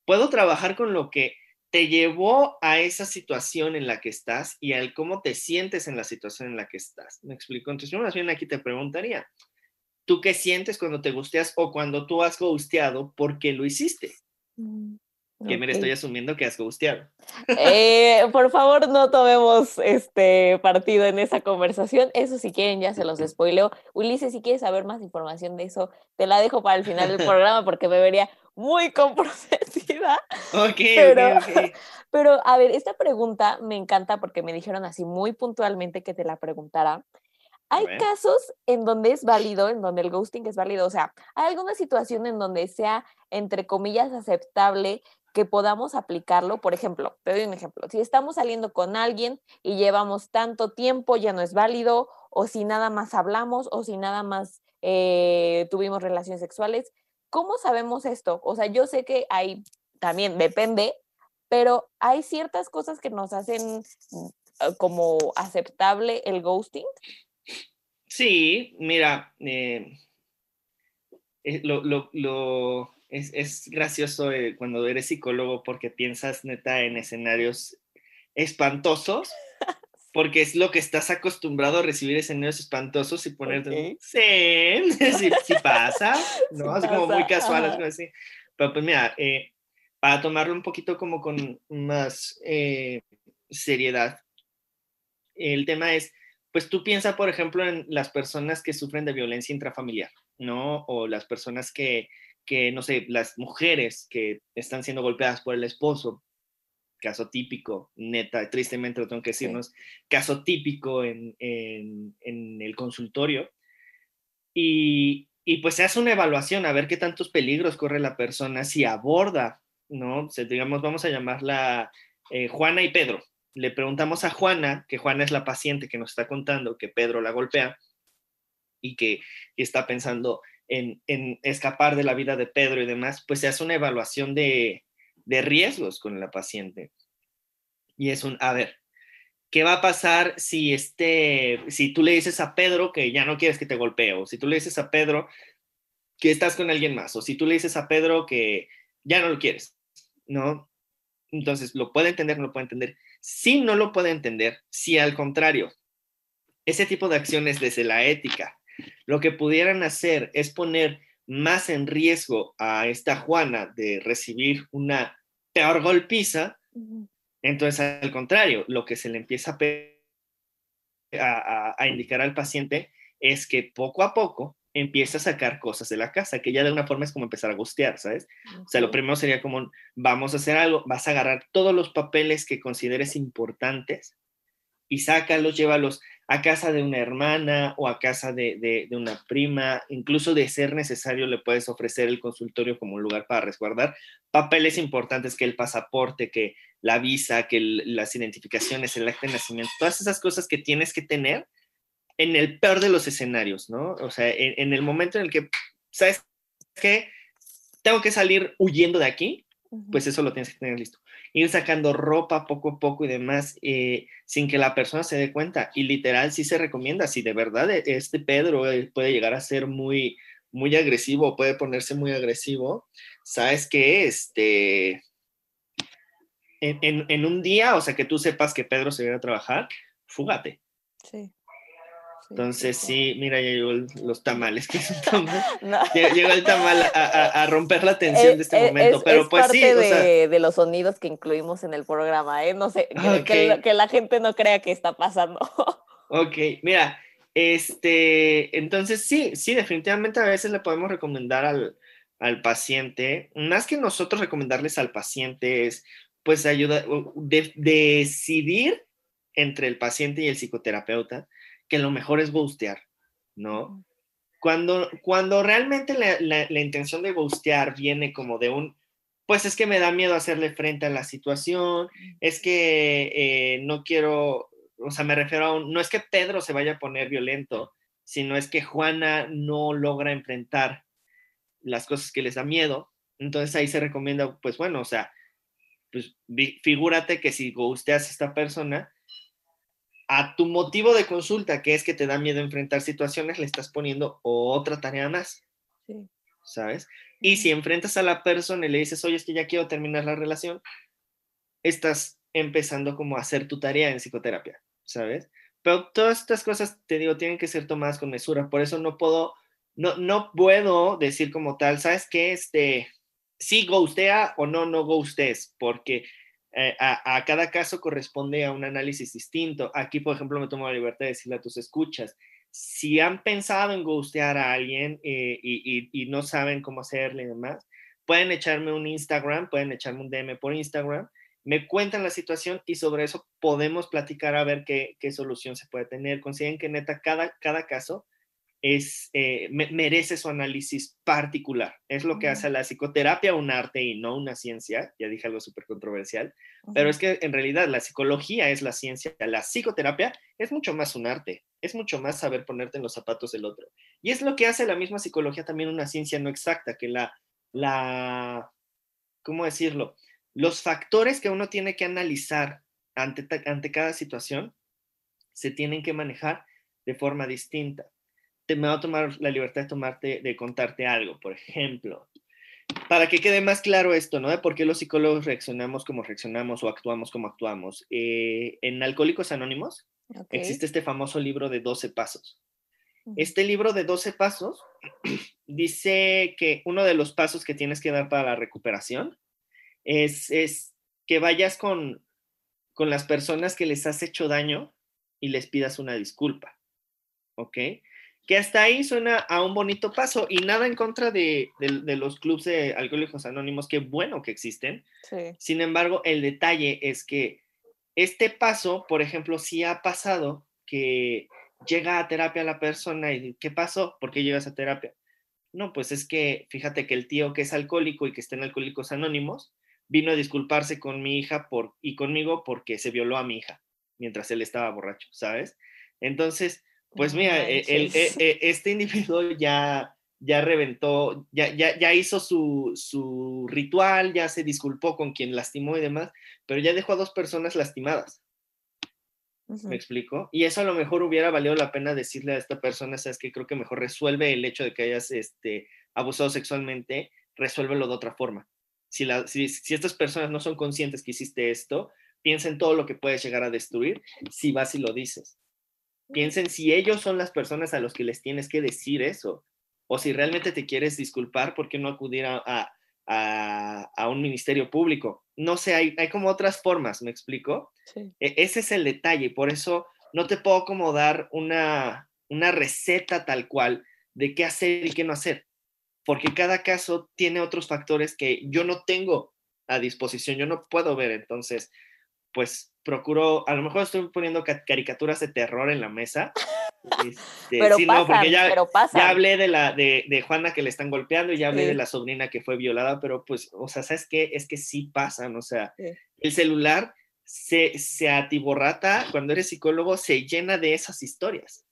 Puedo trabajar con lo que te llevó a esa situación en la que estás y al cómo te sientes en la situación en la que estás. ¿Me explico? Entonces, yo más bien aquí te preguntaría, ¿tú qué sientes cuando te gusteas o cuando tú has gusteado? ¿Por qué lo hiciste? Mm, que me estoy asumiendo que has gusteado. Eh, *laughs* por favor, no tomemos este partido en esa conversación. Eso si quieren, ya se los *laughs* spoileo. Ulises, si quieres saber más información de eso, te la dejo para el final del programa porque me vería muy *laughs* comprometida. Ok, pero, ok, Pero, a ver, esta pregunta me encanta porque me dijeron así muy puntualmente que te la preguntara. Hay casos en donde es válido, en donde el ghosting es válido. O sea, ¿hay alguna situación en donde sea, entre comillas, aceptable que podamos aplicarlo? Por ejemplo, te doy un ejemplo. Si estamos saliendo con alguien y llevamos tanto tiempo, ya no es válido, o si nada más hablamos, o si nada más eh, tuvimos relaciones sexuales. ¿Cómo sabemos esto? O sea, yo sé que hay, también depende, pero hay ciertas cosas que nos hacen mm, como aceptable el ghosting. Sí, mira, eh, eh, lo, es, gracioso eh, cuando eres psicólogo porque piensas neta en escenarios espantosos, *laughs* porque es lo que estás acostumbrado a recibir escenarios espantosos y ponerte, *laughs* sí, sí, pasa, *laughs* ¿no? así como muy casual, así. Pero pues mira, para tomarlo un poquito como con más seriedad, el tema es pues tú piensas, por ejemplo, en las personas que sufren de violencia intrafamiliar, ¿no? O las personas que, que, no sé, las mujeres que están siendo golpeadas por el esposo, caso típico, neta, tristemente lo tengo que decirnos, caso típico en, en, en, el consultorio. Y, y, pues se hace una evaluación a ver qué tantos peligros corre la persona si aborda, ¿no? O digamos, vamos a llamarla eh, Juana y Pedro, le preguntamos a Juana, que Juana es la paciente que nos está contando que Pedro la golpea y que está pensando en, escapar de la vida de Pedro y demás, pues se hace una evaluación de, riesgos con la paciente. Y es un, a ver, ¿qué va a pasar si, este, si tú le dices a Pedro que ya no quieres que te golpee? O si tú le dices a Pedro que estás con alguien más, o si tú le dices a Pedro que ya no lo quieres, ¿no? Entonces, ¿lo puede entender? No lo puede entender. Si no lo puede entender, si al contrario, ese tipo de acciones desde la ética, lo que pudieran hacer es poner más en riesgo a esta Juana de recibir una peor golpiza, entonces al contrario, lo que se le empieza a, a indicar al paciente es que poco a poco empieza a sacar cosas de la casa, que ya de una forma es como empezar a gustear, ¿sabes? O sea, lo primero sería como, vamos a hacer algo, vas a agarrar todos los papeles que consideres importantes y sácalos, llévalos a casa de una hermana o a casa de, de, una prima, incluso de ser necesario le puedes ofrecer el consultorio como un lugar para resguardar papeles importantes que el pasaporte, que la visa, que las identificaciones, el acta de nacimiento, todas esas cosas que tienes que tener en el peor de los escenarios, ¿no? O sea, en, el momento en el que, ¿sabes qué? Tengo que salir huyendo de aquí, pues eso lo tienes que tener listo. Ir sacando ropa poco a poco y demás, eh, sin que la persona se dé cuenta. Y literal, sí se recomienda, si de verdad e, este Pedro eh, puede llegar a ser muy, muy agresivo, puede ponerse muy agresivo, ¿sabes qué? Este, en, en, un día, o sea, que tú sepas que Pedro se viene a trabajar, fúgate. Sí Entonces, sí, mira, ya llegó los tamales, que *laughs* Llegó el tamal a, romper la tensión de este momento, pero pues parte sí. De, de, los sonidos que incluimos en el programa, ¿eh? No sé, que, que, la gente no crea que está pasando. *laughs* ok, mira, este, entonces sí, sí, definitivamente a veces le podemos recomendar al, al paciente, más que nosotros recomendarles al paciente es, pues, ayuda, de, decidir entre el paciente y el psicoterapeuta que lo mejor es gustear, ¿no? Cuando, cuando realmente la, intención de gustear viene como de un, pues es que me da miedo hacerle frente a la situación, es que eh, no quiero, o sea, me refiero a un, no es que Pedro se vaya a poner violento, sino es que Juana no logra enfrentar las cosas que les da miedo. Entonces ahí se recomienda, pues bueno, o sea, pues figúrate que si gusteas a esta persona, a tu motivo de consulta, que es que te da miedo enfrentar situaciones, le estás poniendo otra tarea más. ¿Sabes? Y si enfrentas a la persona y le dices, oye, es que ya quiero terminar la relación, estás empezando como a hacer tu tarea en psicoterapia, ¿sabes? Pero todas estas cosas, te digo, tienen que ser tomadas con mesura. Por eso no puedo, no, no puedo decir como tal, ¿sabes qué? Este, sí ghostea o no, no ghostes, porque eh, a, cada caso corresponde a un análisis distinto. Aquí, por ejemplo, me tomo la libertad de decirle a tus escuchas, si han pensado en gustear a alguien eh, y, no saben cómo hacerle y demás, pueden echarme un Instagram, pueden echarme un DM por Instagram, me cuentan la situación y sobre eso podemos platicar a ver qué, solución se puede tener. Consiguen que neta cada, cada caso es, eh, merece su análisis particular. Es lo que hace la psicoterapia un arte y no una ciencia. Ya dije algo súper controversial, pero es que en realidad la psicología es la ciencia, la psicoterapia es mucho más un arte, es mucho más saber ponerte en los zapatos del otro. Y es lo que hace la misma psicología también una ciencia no exacta, que la, la, ¿cómo decirlo? Los factores que uno tiene que analizar ante, ante cada situación se tienen que manejar de forma distinta te me voy a tomar la libertad de tomarte, de contarte algo, por ejemplo, para que quede más claro esto, ¿no? De por qué los psicólogos reaccionamos como reaccionamos o actuamos como actuamos. Eh, en Alcohólicos Anónimos existe este famoso libro de 12 pasos. Este libro de 12 pasos *clears throat* dice que uno de los pasos que tienes que dar para la recuperación es, es que vayas con, con las personas que les has hecho daño y les pidas una disculpa. ¿Ok? Que hasta ahí suena a un bonito paso y nada en contra de, los clubes de alcohólicos anónimos, qué bueno que existen. Sin embargo, el detalle es que este paso, por ejemplo, sí ha pasado que llega a terapia la persona y ¿qué pasó? ¿Por qué llegas a terapia? No, pues es que fíjate que el tío que es alcohólico y que está en Alcohólicos Anónimos vino a disculparse con mi hija por, y conmigo porque se violó a mi hija mientras él estaba borracho, ¿sabes? Entonces, pues mira, e, el, e, e, este individuo *laughs* ya, ya reventó, ya, ya, ya hizo su, su, ritual, ya se disculpó con quien lastimó y demás, pero ya dejó a dos personas lastimadas. ¿Me explico? Y eso a lo mejor hubiera valido la pena decirle a esta persona, sabes que creo que mejor resuelve el hecho de que hayas este, abusado sexualmente, resuélvelo de otra forma. Si, la, si, si estas personas no son conscientes que hiciste esto, piensa en todo lo que puedes llegar a destruir si vas y lo dices. Piensen si ellos son las personas a los que les tienes que decir eso. O si realmente te quieres disculpar, ¿por qué no acudir a, un ministerio público? No sé, hay, hay como otras formas, ¿me explico? E, ese es el detalle. Por eso no te puedo como dar una, una receta tal cual de qué hacer y qué no hacer. Porque cada caso tiene otros factores que yo no tengo a disposición, yo no puedo ver. Entonces, pues procuro, a lo mejor estoy poniendo caricaturas de terror en la mesa. Este, pero, sí, no, porque ya, ya hablé de la de, de, Juana que le están golpeando y ya hablé de la sobrina que fue violada, pero pues, o sea, ¿sabes qué? Es que sí pasan, o sea, el celular se, se atiborrata, cuando eres psicólogo, se llena de esas historias.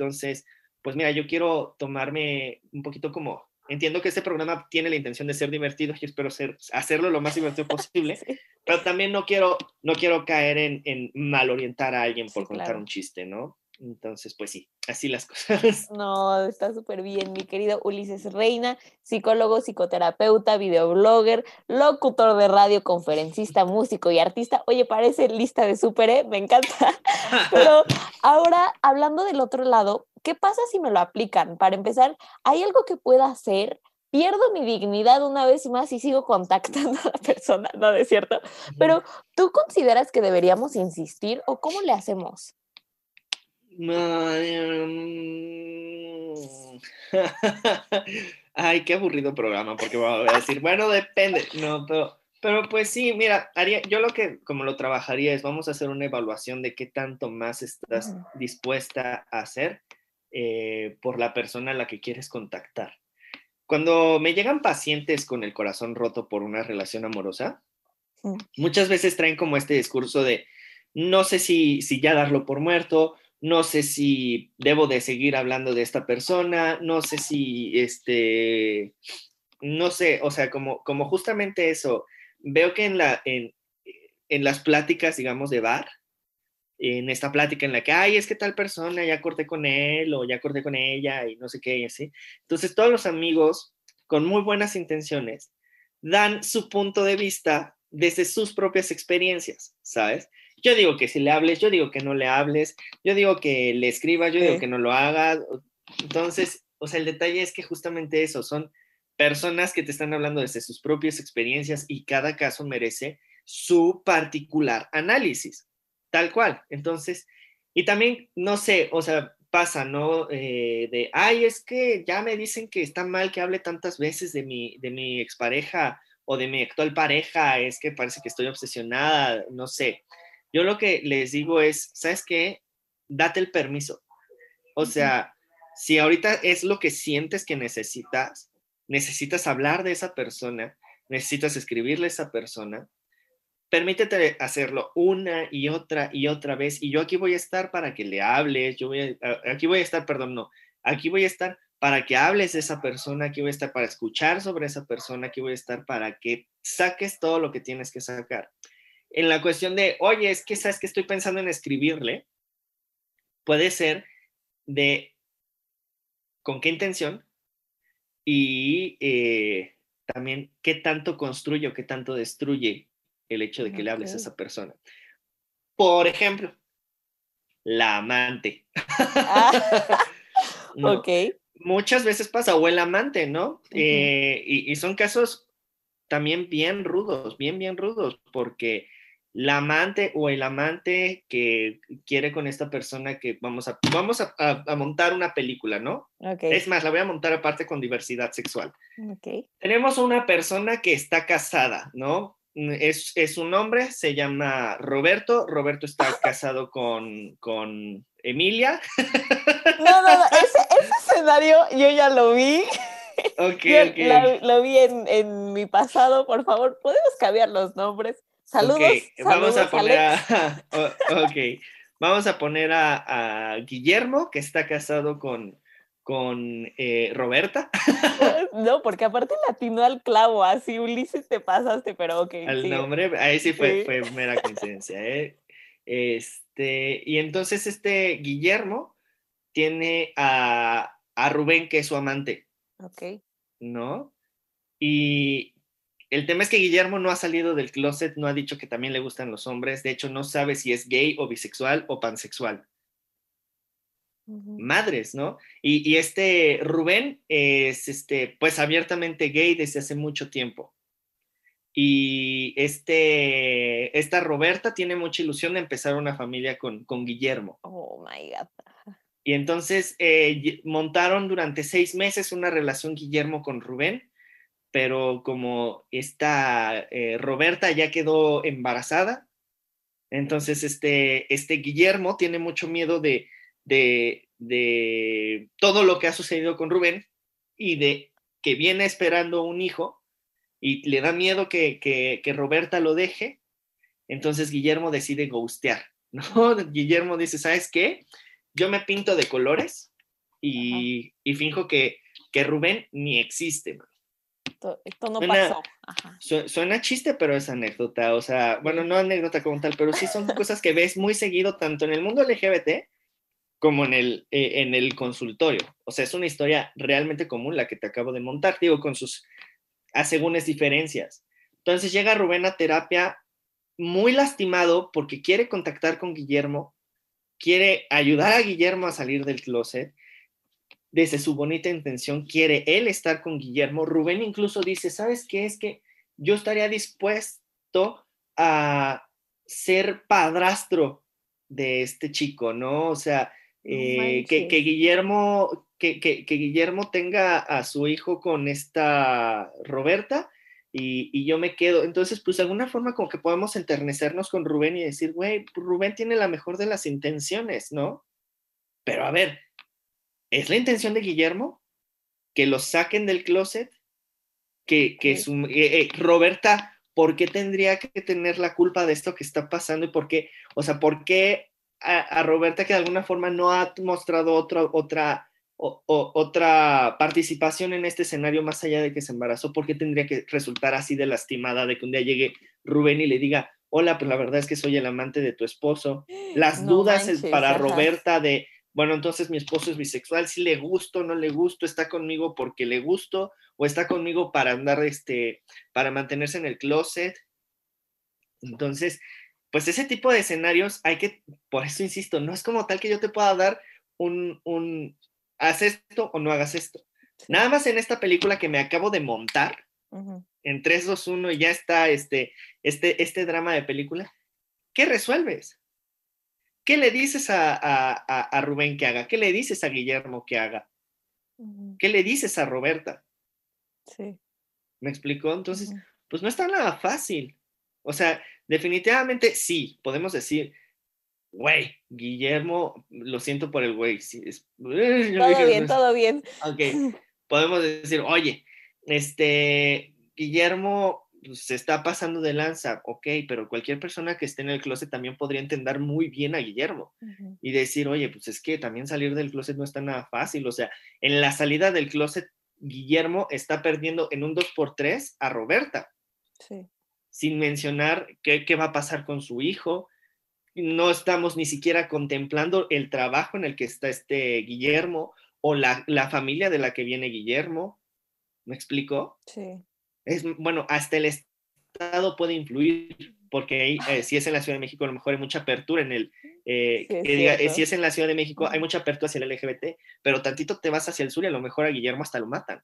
Entonces, pues mira, yo quiero tomarme un poquito como Entiendo que este programa tiene la intención de ser divertido y espero ser, hacerlo lo más divertido *laughs* posible, pero también no quiero, no quiero caer en, en mal orientar a alguien por contar un chiste, ¿no? Entonces, pues sí, así las cosas. *laughs* No, está súper bien, mi querido Ulises Reina, psicólogo, psicoterapeuta, videoblogger, locutor de radio, conferencista, músico y artista. Oye, parece lista de súper, ¿eh? me encanta. *laughs* Pero ahora, hablando del otro lado, ¿qué pasa si me lo aplican? Para empezar, ¿hay algo que pueda hacer? Pierdo mi dignidad una vez más y sigo contactando a la persona, ¿no es cierto? Pero ¿tú consideras que deberíamos insistir o cómo le hacemos? *laughs* Ay, qué aburrido programa, porque voy a decir, bueno, depende. No, pero, pero pues sí, mira, haría, yo lo que como lo trabajaría es, vamos a hacer una evaluación de qué tanto más estás dispuesta a hacer eh, por la persona a la que quieres contactar. Cuando me llegan pacientes con el corazón roto por una relación amorosa, muchas veces traen como este discurso de, no sé si, si ya darlo por muerto, no sé si debo de seguir hablando de esta persona, no sé si, este, no sé, o sea, como, como justamente eso, veo que en, la, en, en las pláticas, digamos, de bar, en esta plática en la que, ay, es que tal persona ya corté con él o ya corté con ella y no sé qué, y así. Entonces, todos los amigos con muy buenas intenciones dan su punto de vista desde sus propias experiencias, ¿sabes? Yo digo que si le hables, yo digo que no le hables, yo digo que le escribas, yo digo que no lo hagas. Entonces, o sea, el detalle es que justamente eso, son personas que te están hablando desde sus propias experiencias y cada caso merece su particular análisis, tal cual. Entonces, y también, no sé, o sea, pasa, ¿no? Eh, de, ay, es que ya me dicen que está mal que hable tantas veces de mi, de mi expareja o de mi actual pareja, es que parece que estoy obsesionada, no sé. Yo lo que les digo es, ¿sabes qué? Date el permiso. O sea, si ahorita es lo que sientes que necesitas, necesitas hablar de esa persona, necesitas escribirle a esa persona, permítete hacerlo una y otra y otra vez. Y yo aquí voy a estar para que le hables, yo voy a, aquí voy a estar, perdón, no, aquí voy a estar para que hables de esa persona, aquí voy a estar para escuchar sobre esa persona, aquí voy a estar para que saques todo lo que tienes que sacar en la cuestión de, oye, es que sabes que estoy pensando en escribirle, puede ser de con qué intención y eh, también qué tanto construye o qué tanto destruye el hecho de que le hables a esa persona. Por ejemplo, la amante. Ah, *laughs* ok. Muchas veces pasa, o el amante, ¿no? Eh, y, y, son casos también bien rudos, bien, bien rudos, porque la amante o el amante que quiere con esta persona que vamos a, vamos a, montar una película, ¿no? Es más, la voy a montar aparte con diversidad sexual. Tenemos una persona que está casada, ¿no? Es, es, un hombre, se llama Roberto. Roberto está *laughs* casado con, con Emilia. No, no, no, ese, escenario yo ya lo vi. *laughs* Ok, ok. Lo, vi en, en mi pasado, por favor, ¿podemos cambiar los nombres? Saludos. vamos a poner a, vamos a poner a, Guillermo, que está casado con, con eh, Roberta. *laughs* No, porque aparte latino al clavo, así Ulises te pasaste, pero ok. Al nombre, ahí sí fue, fue mera coincidencia. ¿eh? Este, y entonces este Guillermo tiene a, a Rubén, que es su amante. Ok. ¿No? Y, el tema es que Guillermo no ha salido del closet, no ha dicho que también le gustan los hombres, de hecho no sabe si es gay o bisexual o pansexual. Madres, ¿no? Y, este Rubén es, este, pues abiertamente gay desde hace mucho tiempo. Y este, esta Roberta tiene mucha ilusión de empezar una familia con, con Guillermo. Oh, my God. Y entonces eh, montaron durante seis meses una relación Guillermo con Rubén pero como esta eh, Roberta ya quedó embarazada, entonces este, este Guillermo tiene mucho miedo de, de, de, todo lo que ha sucedido con Rubén y de que viene esperando un hijo y le da miedo que, que, que Roberta lo deje, entonces Guillermo decide ghostear, *laughs* ¿no? Guillermo dice, ¿sabes qué? Yo me pinto de colores y, y finjo que, que Rubén ni existe, esto, no pasó. Suena chiste, pero es anécdota. O sea, bueno, no anécdota como tal, pero sí son *laughs* cosas que ves muy seguido tanto en el mundo LGBT como en el, eh, en el consultorio. O sea, es una historia realmente común la que te acabo de montar, digo, con sus asegúnes diferencias. Entonces llega Rubén a terapia muy lastimado porque quiere contactar con Guillermo, quiere ayudar a Guillermo a salir del closet. Desde su bonita intención quiere él estar con Guillermo. Rubén incluso dice, ¿sabes qué? Es que yo estaría dispuesto a ser padrastro de este chico, ¿no? O sea, eh, que, Guillermo, que, Guillermo tenga a su hijo con esta Roberta y, yo me quedo. Entonces, pues de alguna forma como que podemos enternecernos con Rubén y decir, güey, Rubén tiene la mejor de las intenciones, ¿no? Pero a ver, ¿es la intención de Guillermo que lo saquen del closet? Que, que su, eh, eh, Roberta, ¿por qué tendría que tener la culpa de esto que está pasando? ¿Y por qué, o sea, por qué a, Roberta que de alguna forma no ha mostrado otra, otra, otra participación en este escenario más allá de que se embarazó, ¿por qué tendría que resultar así de lastimada de que un día llegue Rubén y le diga, hola, pues la verdad es que soy el amante de tu esposo? Las dudas para Roberta de, bueno, entonces mi esposo es bisexual, si le gusto, no le gusto, está conmigo porque le gusto o está conmigo para andar, este, para mantenerse en el closet. Entonces, pues ese tipo de escenarios hay que, por eso insisto, no es como tal que yo te pueda dar un, un haz esto o no hagas esto. Nada más en esta película que me acabo de montar, en 3, 2, 1, y ya está este, este, este drama de película, ¿qué resuelves? ¿Qué le dices a, a, Rubén que haga? ¿Qué le dices a Guillermo que haga? ¿Qué le dices a Roberta? Sí. ¿Me explicó? Entonces, pues no está nada fácil. O sea, definitivamente sí, podemos decir, güey, Guillermo, lo siento por el güey. todo bien, todo bien. *laughs* Ok, podemos decir, oye, este, Guillermo pues, se está pasando de lanza, ok, pero cualquier persona que esté en el closet también podría entender muy bien a Guillermo y decir, oye, pues es que también salir del closet no está nada fácil, o sea, en la salida del closet, Guillermo está perdiendo en un 2x3 a Roberta. Sí sin mencionar qué, va a pasar con su hijo. No estamos ni siquiera contemplando el trabajo en el que está este Guillermo o la, familia de la que viene Guillermo. ¿Me explico? Sí. Es, bueno, hasta el Estado puede influir, porque eh, si es en la Ciudad de México, a lo mejor hay mucha apertura en el. Eh, eh, si es en la Ciudad de México, hay mucha apertura hacia el LGBT, pero tantito te vas hacia el sur y a lo mejor a Guillermo hasta lo matan.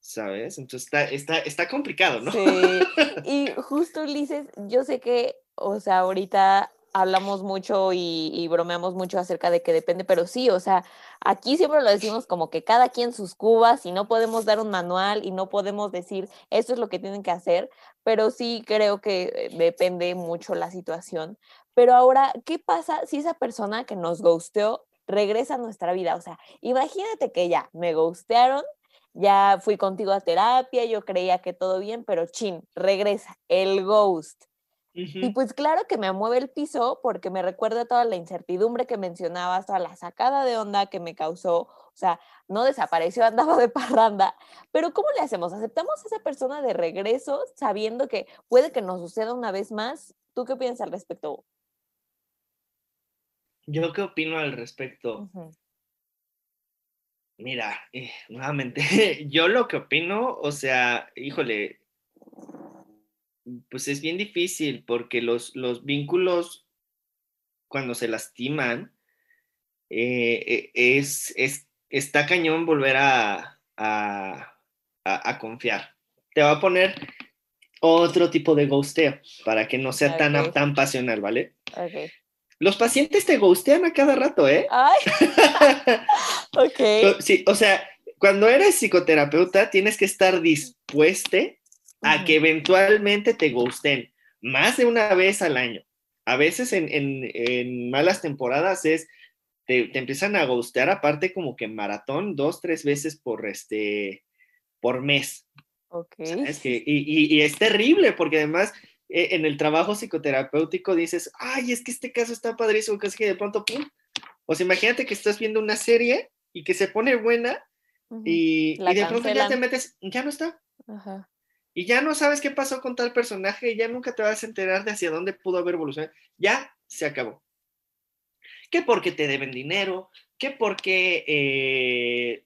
¿Sabes? Entonces está, está, está complicado, ¿no? Sí, *laughs* y justo Ulises, yo sé que, o sea, ahorita hablamos mucho y, bromeamos mucho acerca de que depende, pero sí, o sea, aquí siempre lo decimos como que cada quien sus cubas y no podemos dar un manual y no podemos decir esto es lo que tienen que hacer, pero sí creo que depende mucho la situación. Pero ahora, ¿qué pasa si esa persona que nos gusteó regresa a nuestra vida? O sea, imagínate que ya me gustearon ya fui contigo a terapia, yo creía que todo bien, pero chin, regresa, el ghost. Y pues claro que me mueve el piso porque me recuerda toda la incertidumbre que mencionabas, toda la sacada de onda que me causó, o sea, no desapareció, *laughs* andaba de parranda, pero ¿cómo le hacemos? ¿Aceptamos a esa persona de regreso sabiendo que puede que nos suceda una vez más? ¿Tú qué piensas al respecto? Yo qué opino al respecto. Mira, eh, nuevamente, *laughs* yo lo que opino, o sea, híjole, pues es bien difícil porque los, los vínculos cuando se lastiman, eh, eh, es, es, está cañón volver a, a, confiar. Te va a poner otro tipo de ghosteo para que no sea tan, tan pasional, ¿vale? Okay. Los pacientes te ghostean a cada rato, ¿eh? Ay. *laughs* ok. Sí, o sea, cuando eres psicoterapeuta tienes que estar dispuesto a que eventualmente te gusten más de una vez al año. A veces en, malas temporadas es, te, empiezan a gustear aparte como que maratón dos, tres veces por, este, por mes. Ok. Que, y, y, es terrible porque además en el trabajo psicoterapéutico dices, ay, es que este caso está padrísimo, es que de pronto, pum. O sea, imagínate que estás viendo una serie y que se pone buena y, de pronto ya te metes, ya no está. Y ya no sabes qué pasó con tal personaje y ya nunca te vas a enterar de hacia dónde pudo haber evolucionado. Ya se acabó. que porque te deben dinero, que porque eh,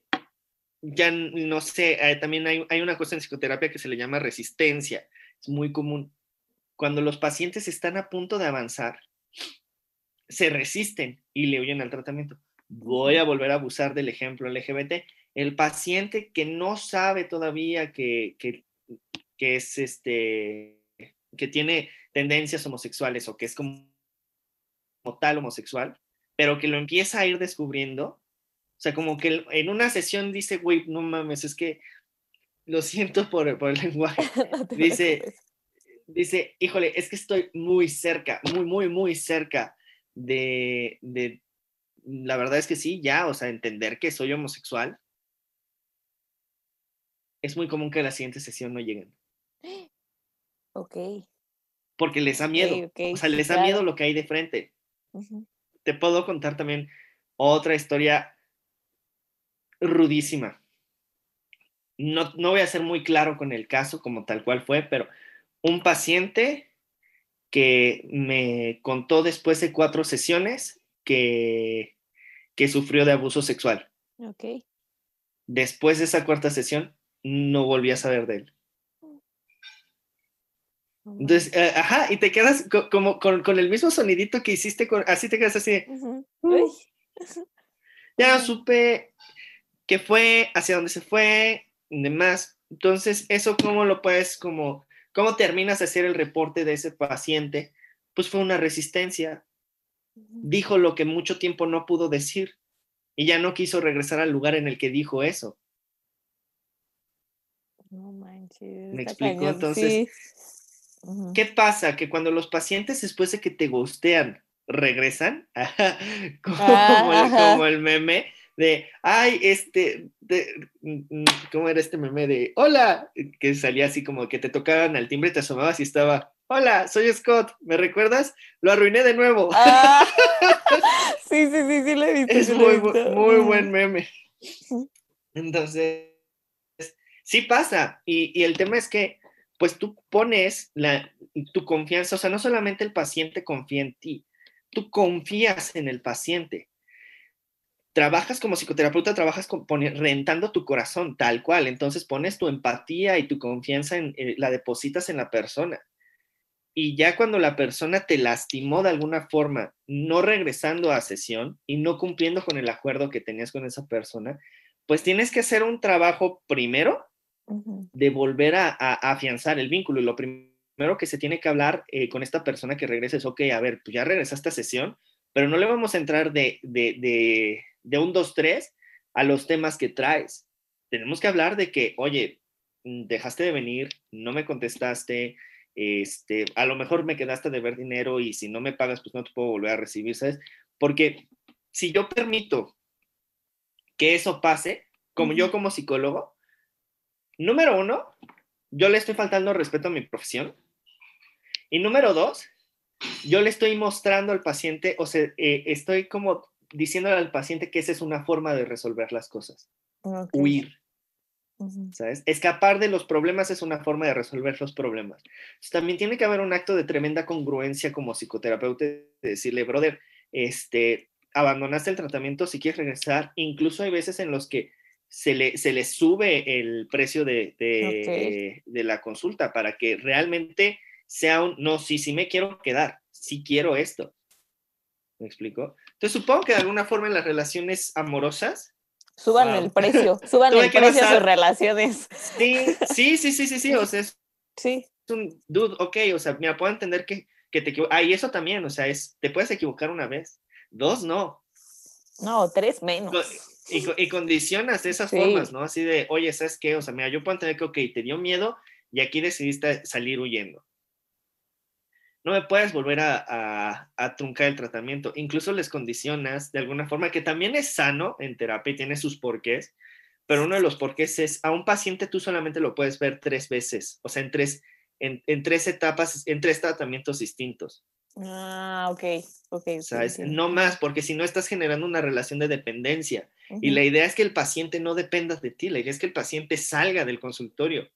ya no sé, eh, también hay, hay una cosa en psicoterapia que se le llama resistencia. Es muy común. Cuando los pacientes están a punto de avanzar, se resisten y le huyen al tratamiento. Voy a volver a abusar del ejemplo LGBT. El paciente que no sabe todavía que, que, que es este, que tiene tendencias homosexuales o que es como, como tal homosexual, pero que lo empieza a ir descubriendo, o sea, como que en una sesión dice, güey, no mames, es que lo siento por, por el lenguaje. *laughs* dice, dice, híjole, es que estoy muy cerca, muy, muy, muy cerca de, de, la verdad es que sí, ya, o sea, entender que soy homosexual. Es muy común que a la siguiente sesión no lleguen. Ok. Porque les da miedo. o sea, les da miedo lo que hay de frente. Te puedo contar también otra historia rudísima. No, no voy a ser muy claro con el caso como tal cual fue, pero un paciente que me contó después de cuatro sesiones que, que sufrió de abuso sexual. Ok. Después de esa cuarta sesión, no volví a saber de él. Entonces, eh, ajá, y te quedas como con, el mismo sonidito que hiciste, así te quedas así. *laughs* Ya supe que fue, hacia dónde se fue, demás. Entonces, eso cómo lo puedes, como, cómo terminas de hacer el reporte de ese paciente, pues fue una resistencia. Dijo lo que mucho tiempo no pudo decir y ya no quiso regresar al lugar en el que dijo eso. No manches. Me explico, entonces. ¿Qué pasa? Que cuando los pacientes después de que te gustean regresan, *laughs* como, el, meme de, ay, este, mm, mm, ¿cómo era este meme de, hola? Que salía así como que te tocaban al timbre, te asomabas y estaba, hola, soy Scott, ¿me recuerdas? Lo arruiné de nuevo. Ah. *laughs* sí, sí, sí, sí, lo he visto. Es muy, muy buen meme. Entonces, sí pasa. Y, y el tema es que pues tú pones la, tu confianza, o sea, no solamente el paciente confía en ti, tú confías en el paciente. Trabajas como psicoterapeuta, trabajas con, rentando tu corazón, tal cual. Entonces pones tu empatía y tu confianza en, eh, la depositas en la persona. Y ya cuando la persona te lastimó de alguna forma, no regresando a sesión y no cumpliendo con el acuerdo que tenías con esa persona, pues tienes que hacer un trabajo primero de volver a, afianzar el vínculo. Y lo primero que se tiene que hablar eh, con esta persona que regrese es, ok, a ver, pues ya regresaste a sesión, pero no le vamos a entrar de, de, de, un 2-3 a los temas que traes. Tenemos que hablar de que, oye, dejaste de venir, no me contestaste, este, a lo mejor me quedaste de ver dinero y si no me pagas, pues no te puedo volver a recibir, ¿sabes? Porque si yo permito que eso pase, como yo como psicólogo, número uno, yo le estoy faltando respeto a mi profesión. Y número dos, yo le estoy mostrando al paciente, o sea, eh, estoy como diciéndole al paciente que esa es una forma de resolver las cosas. Huir. ¿Sabes? Escapar de los problemas es una forma de resolver los problemas. también tiene que haber un acto de tremenda congruencia como psicoterapeuta de decirle, brother, este, abandonaste el tratamiento, si quieres regresar, incluso hay veces en los que se le, se le sube el precio de, de, la consulta para que realmente sea un, no, sí, sí me quiero quedar, sí quiero esto. ¿Me explico? Entonces supongo que de alguna forma en las relaciones amorosas... Suban el precio, *laughs* suban el precio a sus relaciones. Sí, sí, sí, sí, sí, sí, o sea, es, sí. un dude, ok, o sea, me puedo entender que, que te equivocas. Ah, y eso también, o sea, es, te puedes equivocar una vez, dos no. No, tres menos. Y, condicionas de esas formas, ¿no? Así de, oye, ¿sabes qué? O sea, mira, yo puedo entender que, ok, te dio miedo y aquí decidiste salir huyendo. No me puedes volver a, a, truncar el tratamiento. Incluso les condicionas de alguna forma, que también es sano en terapia y tiene sus porqués, pero uno de los porqués es, a un paciente tú solamente lo puedes ver tres veces, o sea, en tres, en, en tres etapas, en tres tratamientos distintos. Ah, ok, ok. ¿Sabes? No más, porque si no estás generando una relación de dependencia. Y la idea es que el paciente no dependa de ti, la idea es que el paciente salga del consultorio.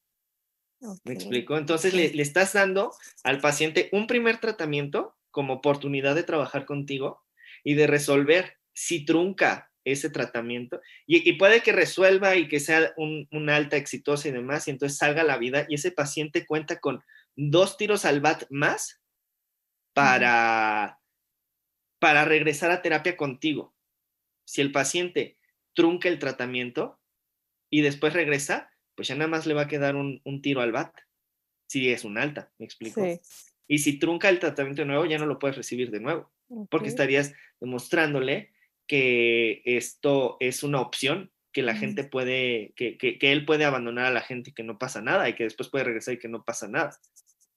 ¿Me explico? Entonces le, le, estás dando al paciente un primer tratamiento como oportunidad de trabajar contigo y de resolver si trunca ese tratamiento y, puede que resuelva y que sea un, una alta exitosa y demás y entonces salga la vida y ese paciente cuenta con dos tiros al bat más para, para regresar a terapia contigo. Si el paciente trunca el tratamiento y después regresa, pues ya nada más le va a quedar un, tiro al bat. Si es un alta, me explico. Y si trunca el tratamiento de nuevo, ya no lo puedes recibir de nuevo, porque estarías demostrándole que esto es una opción que la gente puede, que, que, él puede abandonar a la gente y que no pasa nada y que después puede regresar y que no pasa nada.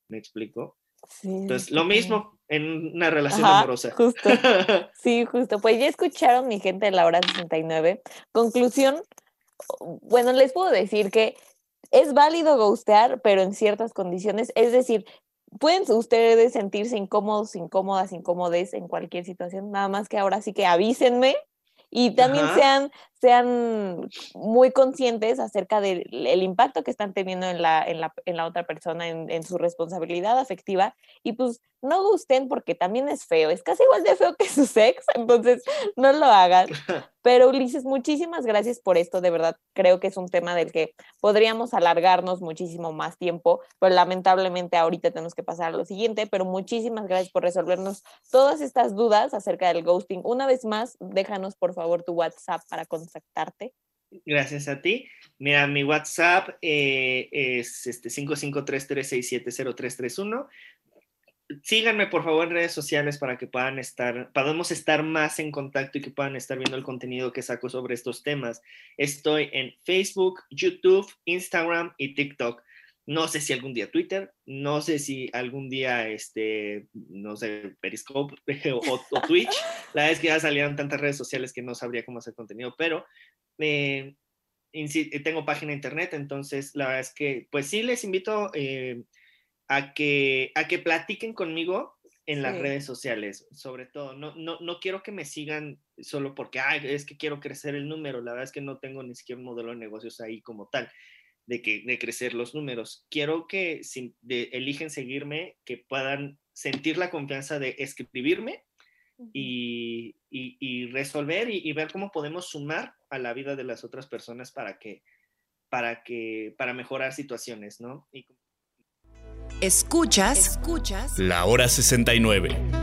¿Me explico? Sí, Entonces, lo mismo en una relación amorosa. Justo. *laughs* Sí, justo. Pues ya escucharon mi gente de la hora 69. Conclusión, bueno, les puedo decir que es válido ghostear, pero en ciertas condiciones. Es decir, pueden ustedes sentirse incómodos, incómodas, incómodes en cualquier situación, nada más que ahora sí que avísenme y también sean, sean muy conscientes acerca del impacto que están teniendo en la, en la, en la otra persona, en, en, su responsabilidad afectiva. Y pues no gusten porque también es feo, es casi igual de feo que su sex, entonces no lo hagan. *laughs* Pero Ulises, muchísimas gracias por esto, de verdad creo que es un tema del que podríamos alargarnos muchísimo más tiempo, pero lamentablemente ahorita tenemos que pasar a lo siguiente, pero muchísimas gracias por resolvernos todas estas dudas acerca del ghosting. Una vez más, déjanos por favor tu WhatsApp para contactarte. Gracias a ti. Mira, mi WhatsApp eh, es este 55336703331 síganme por favor en redes sociales para que puedan estar, podamos estar más en contacto y que puedan estar viendo el contenido que saco sobre estos temas. Estoy en Facebook, YouTube, Instagram y TikTok. No sé si algún día Twitter, no sé si algún día, este, no sé, Periscope *laughs* o, Twitch. La verdad es que ya salieron tantas redes sociales que no sabría cómo hacer contenido, pero eh, tengo página internet, entonces la verdad es que, pues sí, les invito eh, a que, a que platiquen conmigo en las redes sociales, sobre todo. No, no, no quiero que me sigan solo porque, es que quiero crecer el número. La verdad es que no tengo ni siquiera un modelo de negocios ahí como tal, de, que, de crecer los números. Quiero que si eligen seguirme, que puedan sentir la confianza de escribirme y, y, resolver y, ver cómo podemos sumar a la vida de las otras personas para que, para que, para mejorar situaciones, ¿no? Y Escuchas, escuchas la hora 69.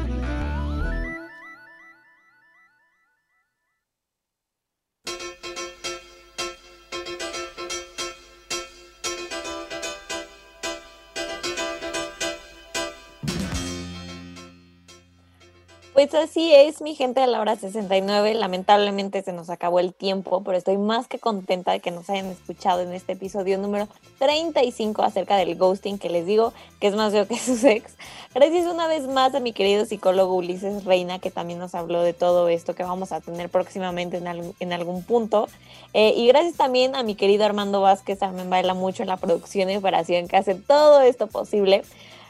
Así es, mi gente de la hora 69. Lamentablemente se nos acabó el tiempo, pero estoy más que contenta de que nos hayan escuchado en este episodio número 35 acerca del ghosting, que les digo que es más feo que *laughs* su ex. Gracias una vez más a mi querido psicólogo Ulises Reina, que también nos habló de todo esto que vamos a tener próximamente en, algún punto. Eh, y gracias también a mi querido Armando Vázquez, también baila mucho en la producción y operación que hace todo esto posible.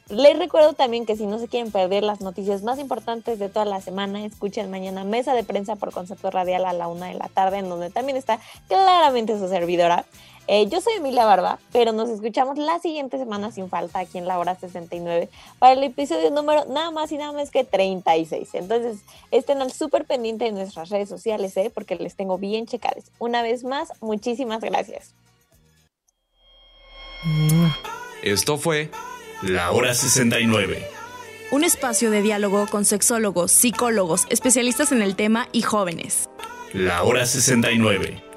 Les recuerdo también que si no se quieren perder las noticias más importantes de toda la semana, escuchen mañana Mesa de Prensa por Concepto Radial a la una de la tarde, en donde también está claramente su servidora. Eh, yo soy Emilia Barba, pero nos escuchamos la siguiente semana sin falta aquí en la hora 69 para el episodio número nada más y nada más que 36. Entonces, estén al súper pendiente de nuestras redes sociales, ¿eh? porque les tengo bien checadas. Una vez más, muchísimas gracias. Esto fue la Hora 69. Un espacio de diálogo con sexólogos, psicólogos, especialistas en el tema y jóvenes. La Hora 69.